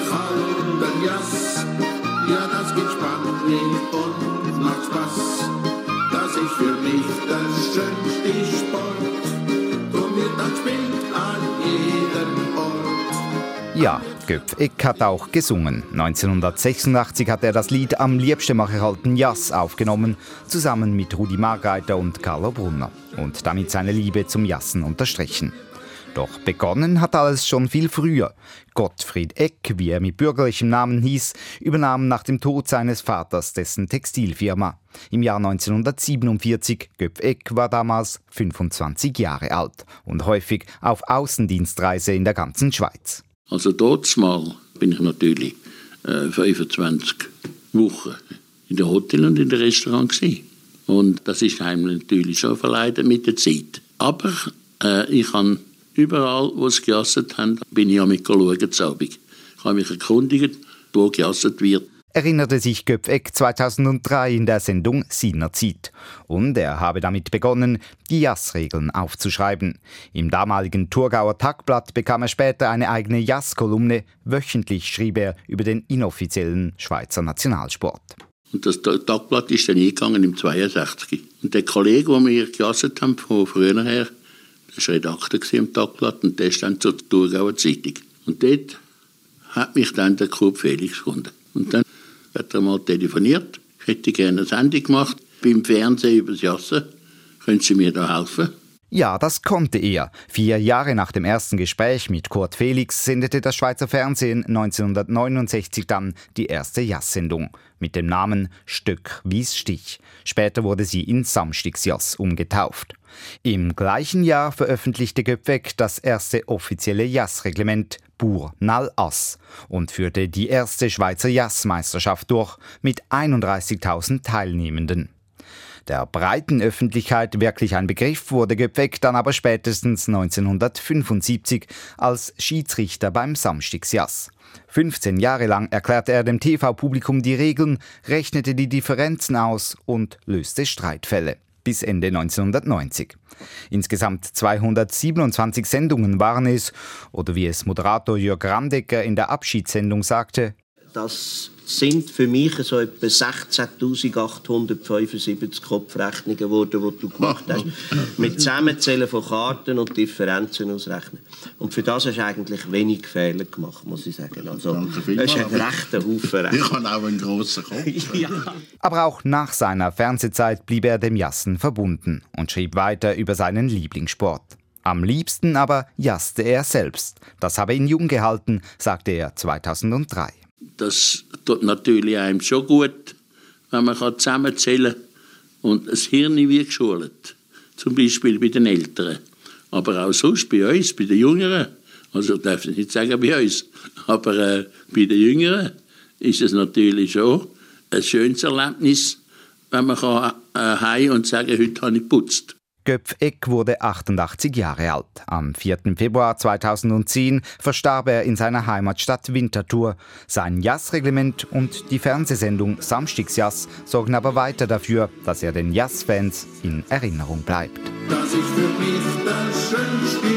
den Jass. Ja, das geht spannend und macht Spaß. Das ist für mich der schönste Sport. Drum wird dann gespielt an jedem Ort. Ja, Göpf Eck hat auch gesungen. 1986 hat er das Lied Am liebsten mache ich halten Jass aufgenommen, zusammen mit Rudi Margeiter und Carlo Brunner und damit seine Liebe zum Jassen unterstrichen. Doch begonnen hat alles schon viel früher. Gottfried Eck, wie er mit bürgerlichem Namen hieß, übernahm nach dem Tod seines Vaters dessen Textilfirma. Im Jahr 1947, Göpf Eck war damals 25 Jahre alt und häufig auf Außendienstreise in der ganzen Schweiz. Also dort mal bin ich natürlich äh, 25 Wochen in der Hotel und in der Restaurant gewesen. Und das ist einem natürlich schon verleidet mit der Zeit. Aber äh, ich habe Überall, wo sie gejasset haben, bin ich auch mit schauen, Ich habe mich erkundigt, wo gejasset wird. Erinnerte sich Göpfeck 2003 in der Sendung Siener Zeit. Und er habe damit begonnen, die Jassregeln aufzuschreiben. Im damaligen Thurgauer Tagblatt bekam er später eine eigene Jasskolumne. Wöchentlich schrieb er über den inoffiziellen Schweizer Nationalsport. Und das Tagblatt ist dann eingegangen im 62. Und der Kollege, den wir gejasset haben von früher her, war Redakteur im Tagblatt und der ist dann zur Thurgauer Zeitung. Und dort hat mich dann der Kurt Felix gefunden. Und dann hat er mal telefoniert, ich hätte gerne eine Sendung gemacht, beim Fernsehen über das Jassen. Können Sie mir da helfen? Ja, das konnte er. Vier Jahre nach dem ersten Gespräch mit Kurt Felix sendete das Schweizer Fernsehen 1969 dann die erste Jass-Sendung mit dem Namen Stück wie's Stich. Später wurde sie in Samstigsjass umgetauft. Im gleichen Jahr veröffentlichte Göpweg das erste offizielle Jassreglement Bur Nal Ass und führte die erste Schweizer Jassmeisterschaft durch mit 31.000 Teilnehmenden der breiten Öffentlichkeit wirklich ein Begriff wurde Göpfek dann aber spätestens 1975 als Schiedsrichter beim Samstigsjass. 15 Jahre lang erklärte er dem TV-Publikum die Regeln, rechnete die Differenzen aus und löste Streitfälle. Bis Ende 1990. Insgesamt 227 Sendungen waren es, oder wie es Moderator Jörg Randecker in der Abschiedssendung sagte, das sind für mich so etwa 16.875 Kopfrechnungen geworden, die du gemacht hast. Mit Zusammenzählen von Karten und Differenzen ausrechnen. Und für das hast du eigentlich wenig Fehler gemacht, muss ich sagen. Also, das ist ein rechter Haufen Ich habe auch einen grossen Kopf. ja. Aber auch nach seiner Fernsehzeit blieb er dem Jassen verbunden und schrieb weiter über seinen Lieblingssport. Am liebsten aber jasste er selbst. Das habe ihn jung gehalten, sagte er 2003 das tut natürlich einem schon gut, wenn man zusammenzählen kann und das Hirn wird geschult. Zum Beispiel bei den Älteren. Aber auch sonst bei uns, bei den Jüngeren. Also ich darf nicht sagen bei uns, aber äh, bei den Jüngeren ist es natürlich schon ein schönes Erlebnis, wenn man kann, äh, heim und sagen, heute habe ich geputzt. Göpf-Eck wurde 88 Jahre alt. Am 4. Februar 2010 verstarb er in seiner Heimatstadt Winterthur. Sein Jazzreglement und die Fernsehsendung Samstigsjass sorgen aber weiter dafür, dass er den Jazzfans in Erinnerung bleibt. Das ist für mich schönste Sport.